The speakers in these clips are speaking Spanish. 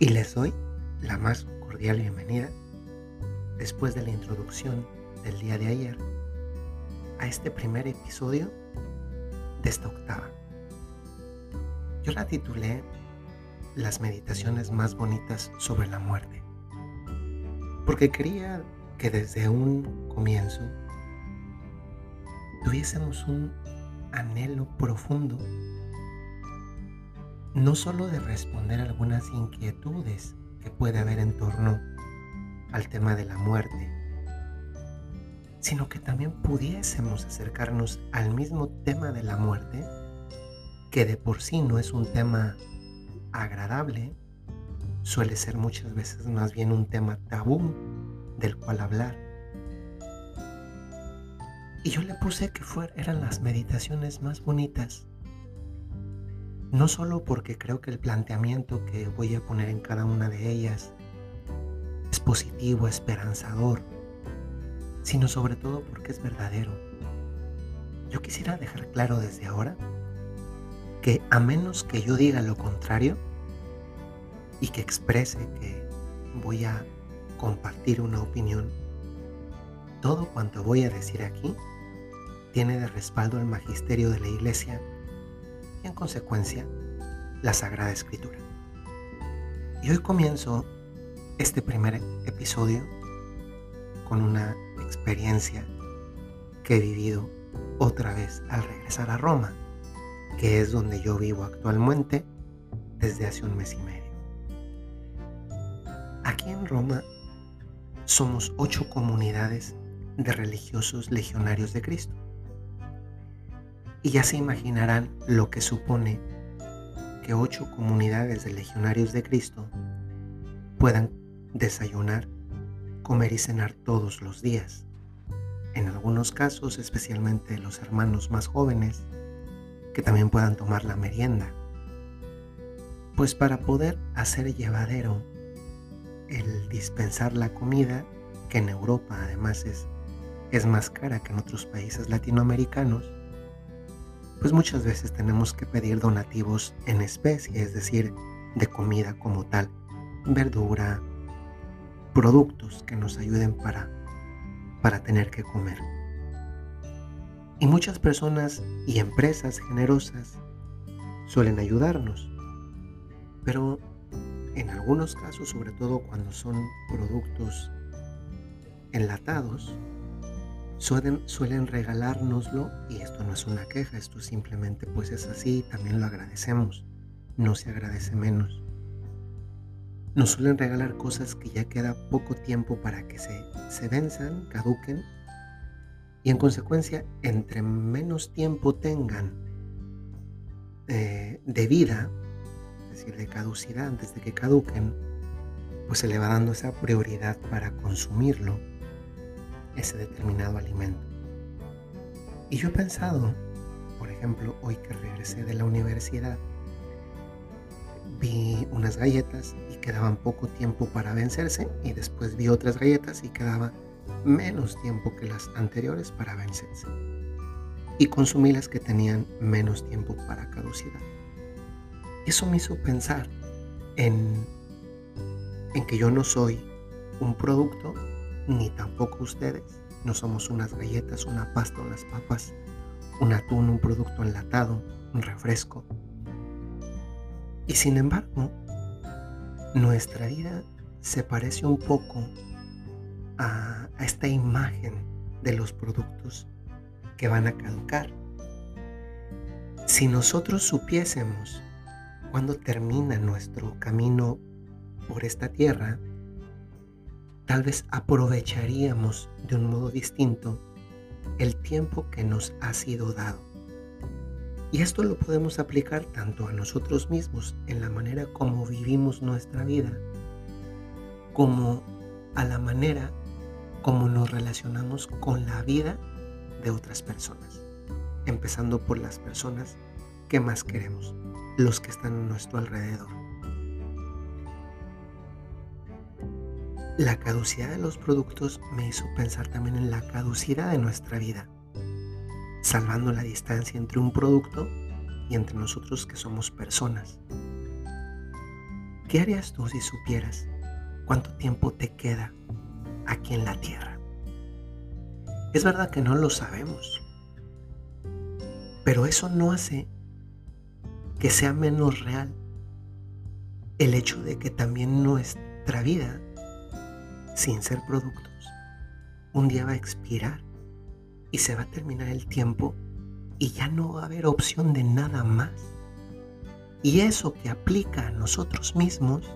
y les doy la más cordial bienvenida después de la introducción del día de ayer a este primer episodio de esta octava. Yo la titulé Las meditaciones más bonitas sobre la muerte, porque quería que desde un comienzo tuviésemos un anhelo profundo no solo de responder algunas inquietudes que puede haber en torno al tema de la muerte, sino que también pudiésemos acercarnos al mismo tema de la muerte, que de por sí no es un tema agradable, suele ser muchas veces más bien un tema tabú del cual hablar. Y yo le puse que fueran eran las meditaciones más bonitas no solo porque creo que el planteamiento que voy a poner en cada una de ellas es positivo, esperanzador, sino sobre todo porque es verdadero. Yo quisiera dejar claro desde ahora que a menos que yo diga lo contrario y que exprese que voy a compartir una opinión, todo cuanto voy a decir aquí tiene de respaldo el magisterio de la Iglesia y en consecuencia la Sagrada Escritura. Y hoy comienzo este primer episodio con una experiencia que he vivido otra vez al regresar a Roma, que es donde yo vivo actualmente desde hace un mes y medio. Aquí en Roma somos ocho comunidades de religiosos legionarios de Cristo y ya se imaginarán lo que supone que ocho comunidades de legionarios de Cristo puedan desayunar, comer y cenar todos los días. En algunos casos, especialmente los hermanos más jóvenes, que también puedan tomar la merienda. Pues para poder hacer llevadero el dispensar la comida, que en Europa además es, es más cara que en otros países latinoamericanos, pues muchas veces tenemos que pedir donativos en especie, es decir, de comida como tal, verdura, productos que nos ayuden para, para tener que comer. Y muchas personas y empresas generosas suelen ayudarnos, pero en algunos casos, sobre todo cuando son productos enlatados, suelen, suelen regalárnoslo y esto no es una queja, esto simplemente pues es así, también lo agradecemos, no se agradece menos. Nos suelen regalar cosas que ya queda poco tiempo para que se, se venzan, caduquen y en consecuencia entre menos tiempo tengan eh, de vida, es decir, de caducidad antes de que caduquen, pues se le va dando esa prioridad para consumirlo ese determinado alimento. Y yo he pensado, por ejemplo, hoy que regresé de la universidad, vi unas galletas y quedaban poco tiempo para vencerse y después vi otras galletas y quedaba menos tiempo que las anteriores para vencerse. Y consumí las que tenían menos tiempo para caducidad. Eso me hizo pensar en, en que yo no soy un producto ni tampoco ustedes. No somos unas galletas, una pasta, unas papas, un atún, un producto enlatado, un refresco. Y sin embargo, nuestra vida se parece un poco a, esta imagen de los productos que van a caducar. Si nosotros supiésemos cuándo termina nuestro camino por esta tierra, tal vez aprovecharíamos de un modo distinto el tiempo que nos ha sido dado. Y esto lo podemos aplicar tanto a nosotros mismos en la manera como vivimos nuestra vida, como a la manera como nos relacionamos con la vida de otras personas, empezando por las personas que más queremos, los que están a nuestro alrededor. La caducidad de los productos me hizo pensar también en la caducidad de nuestra vida, salvando la distancia entre un producto y entre nosotros que somos personas. ¿qué harías tú si supieras cuánto tiempo te queda aquí en la tierra? Es verdad que no lo sabemos, pero eso no hace que sea menos real el hecho de que también nuestra vida, sin ser productos, un día va a expirar y se va a terminar el tiempo y ya no va a haber opción de nada más. Y eso que aplica a nosotros mismos,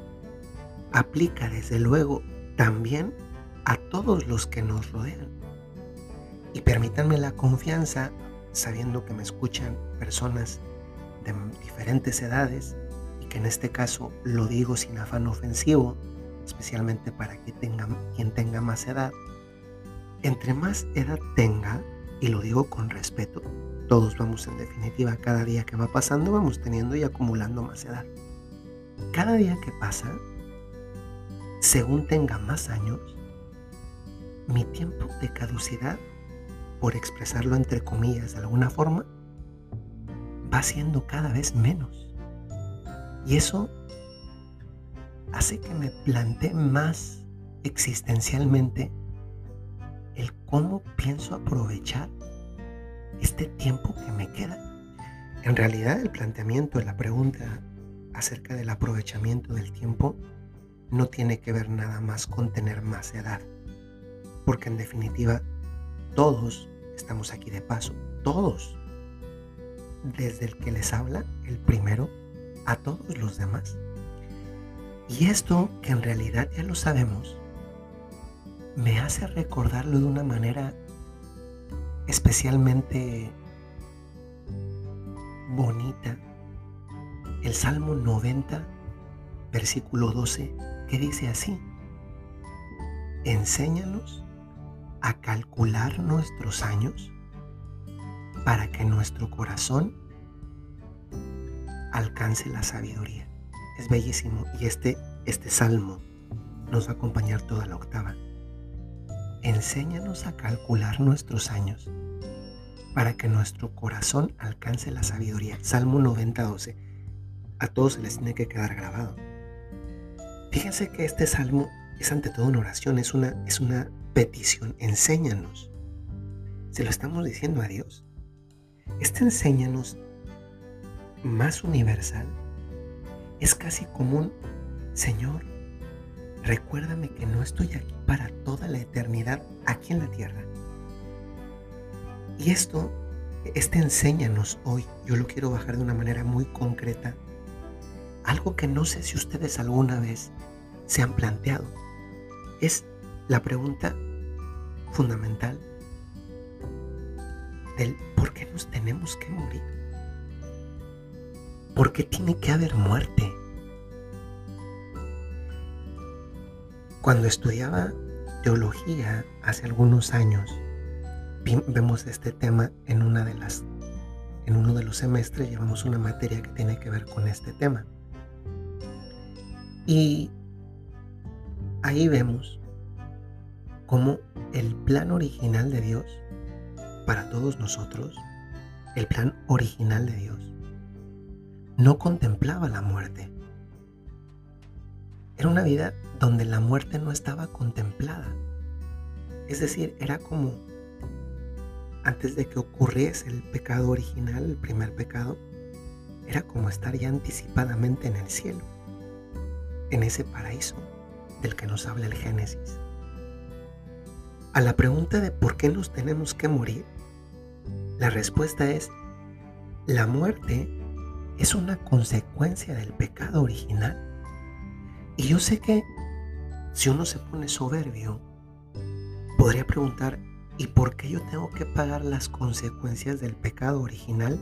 aplica desde luego también a todos los que nos rodean. Y permítanme la confianza, sabiendo que me escuchan personas de diferentes edades, y que en este caso lo digo sin afán ofensivo, especialmente para que tenga, quien tenga más edad. Entre más edad tenga, y lo digo con respeto, todos vamos en definitiva, cada día que va pasando vamos teniendo y acumulando más edad. Cada día que pasa, según tenga más años, mi tiempo de caducidad, por expresarlo entre comillas de alguna forma, va siendo cada vez menos. Y eso hace que me plantee más existencialmente el cómo pienso aprovechar este tiempo que me queda. En realidad el planteamiento de la pregunta acerca del aprovechamiento del tiempo no tiene que ver nada más con tener más edad, porque en definitiva todos estamos aquí de paso, todos, desde el que les habla, el primero, a todos los demás. Y esto, que en realidad ya lo sabemos, me hace recordarlo de una manera especialmente bonita el Salmo 90, versículo 12, que dice así, enséñanos a calcular nuestros años para que nuestro corazón alcance la sabiduría. Es bellísimo y este, este salmo nos va a acompañar toda la octava enséñanos a calcular nuestros años para que nuestro corazón alcance la sabiduría. Salmo 90, 12. A todos se les tiene que quedar grabado. Fíjense que este salmo es ante todo una oración, es una, es una petición. Enséñanos. Se lo estamos diciendo a Dios. Este enséñanos más universal es casi común. Señor, recuérdame que no estoy aquí para toda la eternidad aquí en la tierra. Y esto, este enséñanos hoy, yo lo quiero bajar de una manera muy concreta, algo que no sé si ustedes alguna vez se han planteado. Es la pregunta fundamental del por qué nos tenemos que morir. ¿Por qué tiene que haber muerte? Cuando estudiaba teología hace algunos años, vemos este tema en una de las en uno de los semestres llevamos una materia que tiene que ver con este tema. Y ahí vemos cómo el plan original de Dios para todos nosotros, el plan original de Dios, no contemplaba la muerte. Era una vida donde la muerte no estaba contemplada. Es decir, era como antes de que ocurriese el pecado original, el primer pecado, era como estar ya anticipadamente en el cielo, en ese paraíso del que nos habla el Génesis. A la pregunta de por qué nos tenemos que morir, la respuesta es, la muerte es una consecuencia del pecado original. Y yo sé que si uno se pone soberbio, podría preguntar, ¿y por qué yo tengo que pagar las consecuencias del pecado original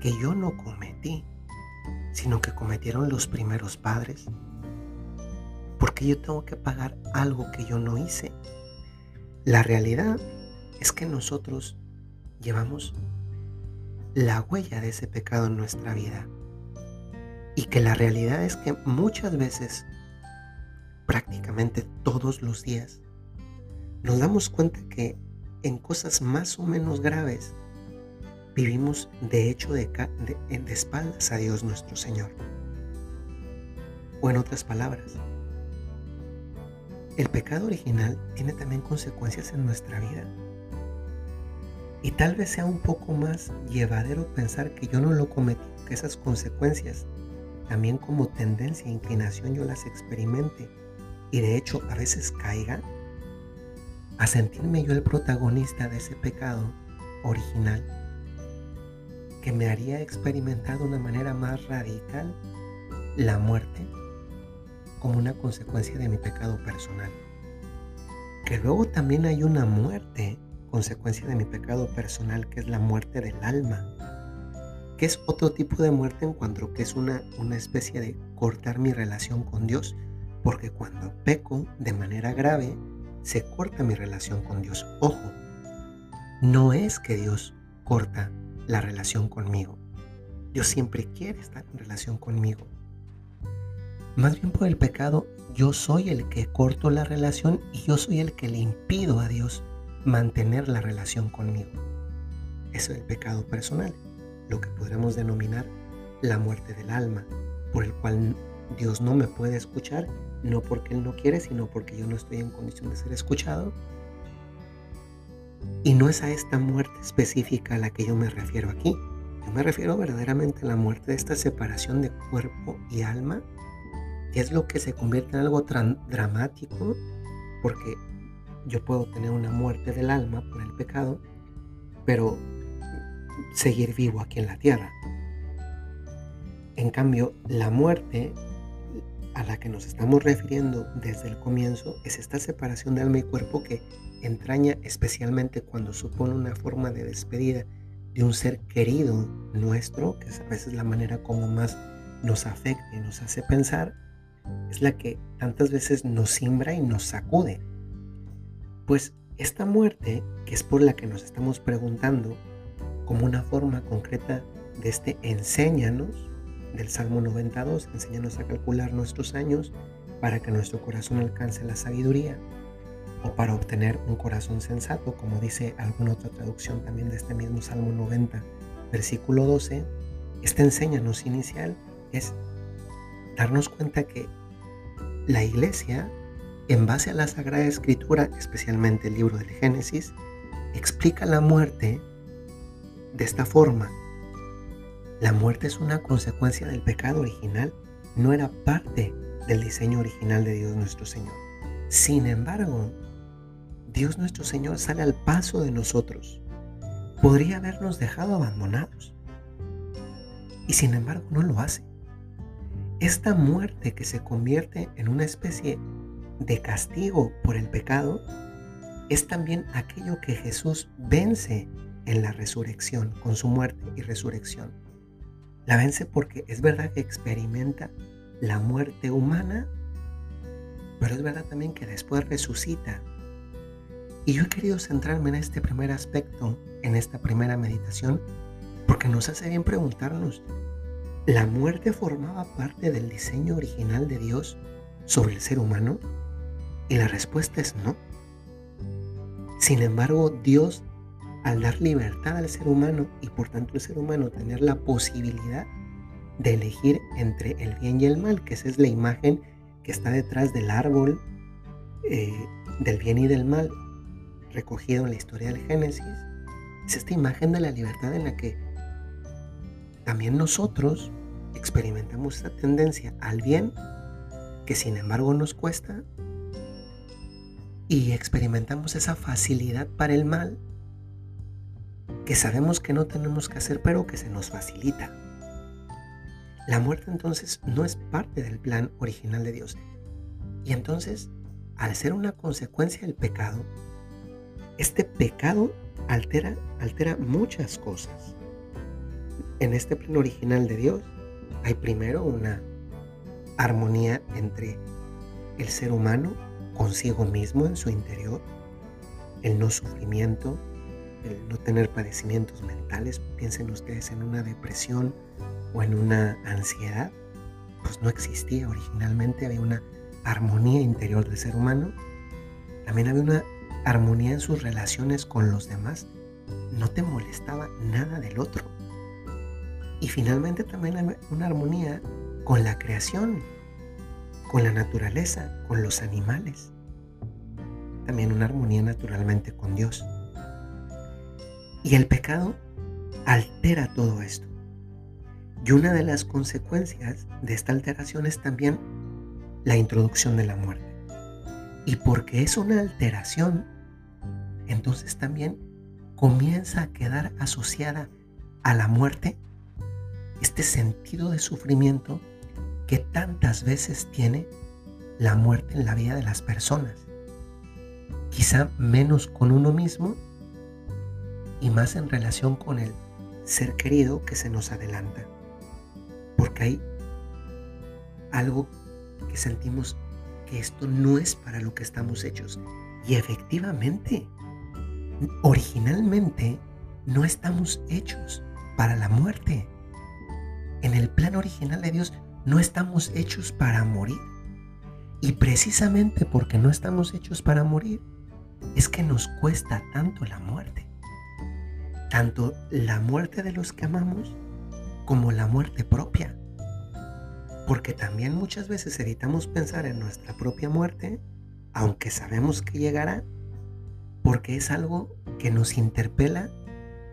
que yo no cometí, sino que cometieron los primeros padres? ¿Por qué yo tengo que pagar algo que yo no hice? La realidad es que nosotros llevamos la huella de ese pecado en nuestra vida. Y que la realidad es que muchas veces, prácticamente todos los días, nos damos cuenta que en cosas más o menos graves vivimos de hecho de, de, espaldas a Dios nuestro Señor. O en otras palabras, el pecado original tiene también consecuencias en nuestra vida. Y tal vez sea un poco más llevadero pensar que yo no lo cometí, que esas consecuencias también como tendencia inclinación yo las experimente y de hecho a veces caiga a sentirme yo el protagonista de ese pecado original que me haría experimentar de una manera más radical la muerte como una consecuencia de mi pecado personal. Que luego también hay una muerte, consecuencia de mi pecado personal, que es la muerte del alma. Que es otro tipo de muerte en cuanto que es una, una especie de cortar mi relación con Dios. Porque cuando peco de manera grave, se corta mi relación con Dios. Ojo, no es que Dios corta la relación conmigo. Dios siempre quiere estar en relación conmigo. Más bien por el pecado, yo soy el que corto la relación y yo soy el que le impido a Dios mantener la relación conmigo. Eso es el pecado personal, lo que podremos denominar la muerte del alma, por el cual Dios no me puede escuchar, no porque Él no quiere, sino porque yo no estoy en condición de ser escuchado. Y no es a esta muerte específica a la que yo me refiero aquí. Yo me refiero verdaderamente a la muerte de esta separación de cuerpo y alma es lo que se convierte en algo dramático, porque yo puedo tener una muerte del alma por el pecado, pero seguir vivo aquí en la tierra. En cambio, la muerte a la que nos estamos refiriendo desde el comienzo es esta separación de alma y cuerpo que entraña especialmente cuando supone una forma de despedida de un ser querido nuestro, que es a veces la manera como más nos afecta y nos hace pensar, es la que tantas veces nos simbra y nos sacude. Pues esta muerte, que es por la que nos estamos preguntando, como una forma concreta de este enséñanos del Salmo 92, enséñanos a calcular nuestros años para que nuestro corazón alcance la sabiduría, o para obtener un corazón sensato, como dice alguna otra traducción también de este mismo Salmo 90, versículo 12, este enséñanos inicial es darnos cuenta que la iglesia, en base a la Sagrada Escritura, especialmente el libro del Génesis, explica la muerte de esta forma. La muerte es una consecuencia del pecado original, no era parte del diseño original de Dios nuestro Señor. Sin embargo, Dios nuestro Señor sale al paso de nosotros. Podría habernos dejado abandonados. Y sin embargo no lo hace. Esta muerte que se convierte en una especie de castigo por el pecado es también aquello que Jesús vence en la resurrección, con su muerte y resurrección. La vence porque es verdad que experimenta la muerte humana, pero es verdad también que después resucita. Y yo he querido centrarme en este primer aspecto, en esta primera meditación, porque nos hace bien preguntarnos, ¿La muerte formaba parte del diseño original de Dios sobre el ser humano? Y la respuesta es no. Sin embargo, Dios, al dar libertad al ser humano y por tanto el ser humano tener la posibilidad de elegir entre el bien y el mal, que esa es la imagen que está detrás del árbol eh, del bien y del mal, recogido en la historia del Génesis, es esta imagen de la libertad en la que también nosotros experimentamos esta tendencia al bien que sin embargo nos cuesta y experimentamos esa facilidad para el mal que sabemos que no tenemos que hacer pero que se nos facilita. La muerte entonces no es parte del plan original de Dios. Y entonces, al ser una consecuencia del pecado, este pecado altera, altera muchas cosas en este plan original de Dios hay primero una armonía entre el ser humano consigo mismo en su interior, el no sufrimiento, el no tener padecimientos mentales. Piensen ustedes en una depresión o en una ansiedad. Pues no existía originalmente, había una armonía interior del ser humano. También había una armonía en sus relaciones con los demás. No te molestaba nada del otro. Y finalmente también hay una armonía con la creación. Con la naturaleza, con los animales. También una armonía naturalmente con Dios. Y el pecado altera todo esto. Y una de las consecuencias de esta alteración es también la introducción de la muerte. Y porque es una alteración, entonces también comienza a quedar asociada a la muerte este sentido de sufrimiento que tantas veces tiene la muerte en la vida de las personas. Quizá menos con uno mismo y más en relación con el ser querido que se nos adelanta. Porque hay algo que sentimos que esto no es para lo que estamos hechos. Y efectivamente, originalmente no estamos hechos para la muerte. En el plan original de Dios no estamos hechos para morir. Y precisamente porque no estamos hechos para morir, es que nos cuesta tanto la muerte. Tanto la muerte de los que amamos como la muerte propia. Porque también muchas veces evitamos pensar en nuestra propia muerte, aunque sabemos que llegará, porque es algo que nos interpela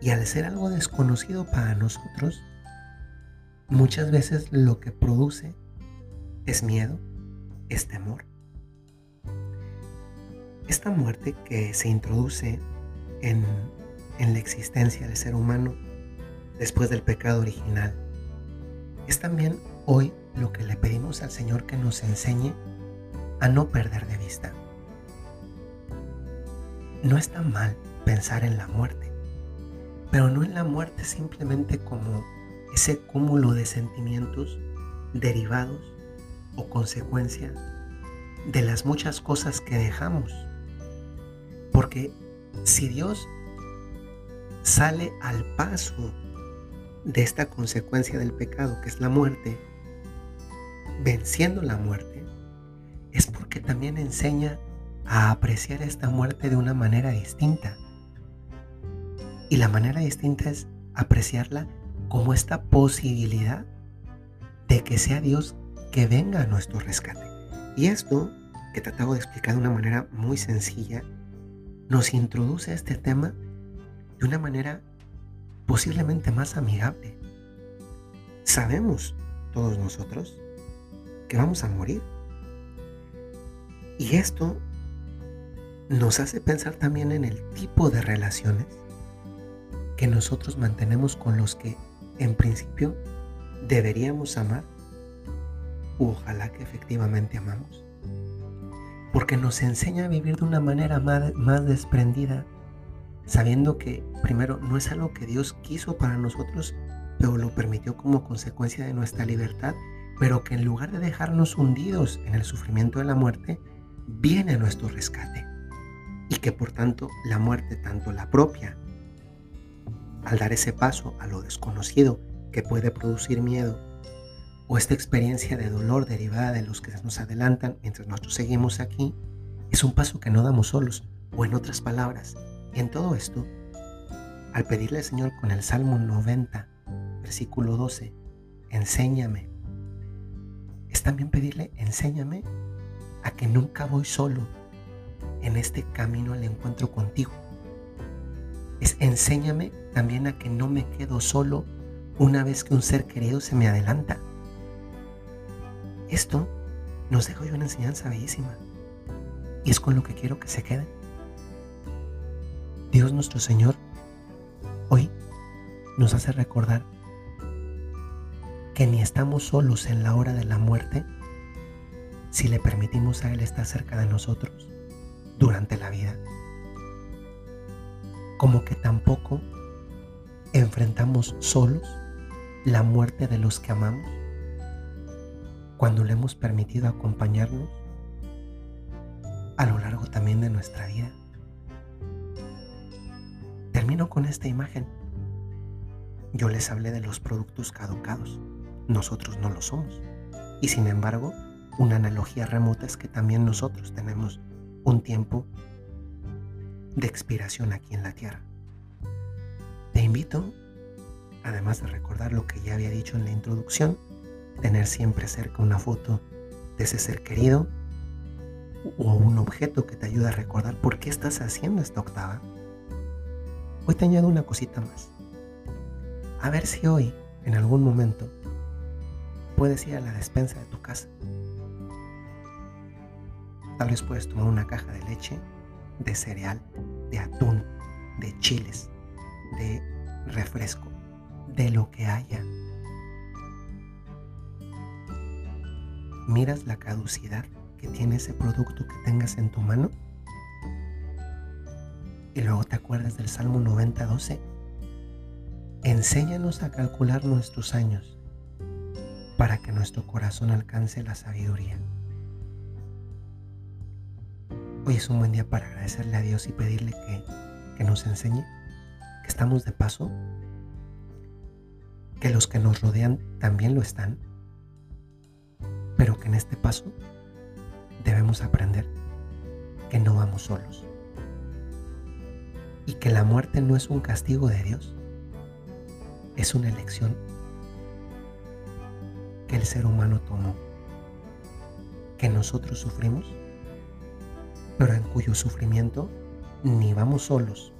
y al ser algo desconocido para nosotros, muchas veces lo que produce es miedo, es temor. Esta muerte que se introduce en, en la existencia del ser humano después del pecado original es también hoy lo que le pedimos al Señor que nos enseñe a no perder de vista. No está mal pensar en la muerte, pero no en la muerte simplemente como ese cúmulo de sentimientos derivados o consecuencia de las muchas cosas que dejamos. Porque si Dios sale al paso de esta consecuencia del pecado, que es la muerte, venciendo la muerte, es porque también enseña a apreciar esta muerte de una manera distinta. Y la manera distinta es apreciarla como esta posibilidad de que sea Dios que venga a nuestro rescate. Y esto, que tratado de explicar de una manera muy sencilla, nos introduce a este tema de una manera posiblemente más amigable. Sabemos todos nosotros que vamos a morir. Y esto nos hace pensar también en el tipo de relaciones que nosotros mantenemos con los que en principio deberíamos amar o ojalá que efectivamente amamos. Porque nos enseña a vivir de una manera más, más desprendida, sabiendo que primero no es algo que Dios quiso para nosotros, pero lo permitió como consecuencia de nuestra libertad, pero que en lugar de dejarnos hundidos en el sufrimiento de la muerte, viene nuestro rescate. Y que por tanto la muerte, tanto la propia al dar ese paso a lo desconocido que puede producir miedo, o esta experiencia de dolor derivada de los que nos adelantan mientras nosotros seguimos aquí, es un paso que no damos solos, o en otras palabras, en todo esto, al pedirle al Señor con el Salmo 90, versículo 12, enséñame, es también pedirle, enséñame a que nunca voy solo en este camino al encuentro contigo es enséñame también a que no me quedo solo una vez que un ser querido se me adelanta. Esto nos deja hoy una enseñanza bellísima y es con lo que quiero que se quede. Dios nuestro Señor hoy nos hace recordar que ni estamos solos en la hora de la muerte si le permitimos a Él estar cerca de nosotros durante la vida como que tampoco enfrentamos solos la muerte de los que amamos cuando le hemos permitido acompañarnos a lo largo también de nuestra vida. Termino con esta imagen. Yo les hablé de los productos caducados. Nosotros no lo somos. Y sin embargo, una analogía remota es que también nosotros tenemos un tiempo de expiración aquí en la tierra. Te invito, además de recordar lo que ya había dicho en la introducción, tener siempre cerca una foto de ese ser querido o un objeto que te ayude a recordar por qué estás haciendo esta octava, hoy te añado una cosita más. A ver si hoy, en algún momento, puedes ir a la despensa de tu casa. Tal vez puedes tomar una caja de leche, de cereal, de atún, de chiles, de refresco, de lo que haya. Miras la caducidad que tiene ese producto que tengas en tu mano y luego te acuerdas del Salmo 90:12. Enséñanos a calcular nuestros años para que nuestro corazón alcance la sabiduría. Hoy es un buen día para agradecerle a Dios y pedirle que, que nos enseñe que estamos de paso, que los que nos rodean también lo están, pero que en este paso debemos aprender que no vamos solos y que la muerte no es un castigo de Dios, es una elección que el ser humano tomó, que nosotros sufrimos, pero en cuyo sufrimiento ni vamos solos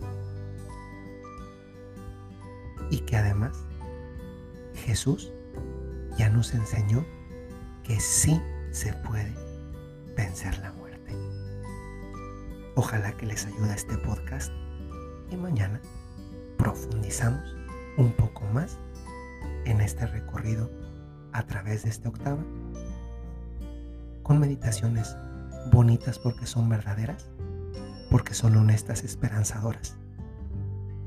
y que además Jesús ya nos enseñó que sí se puede vencer la muerte. Ojalá que les ayude este podcast y mañana profundizamos un poco más en este recorrido a través de esta octava con meditaciones bonitas porque son verdaderas, porque son honestas, esperanzadoras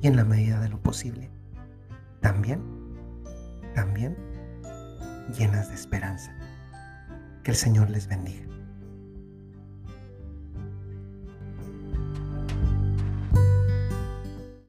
y en la medida de lo posible también, también llenas de esperanza. Que el Señor les bendiga.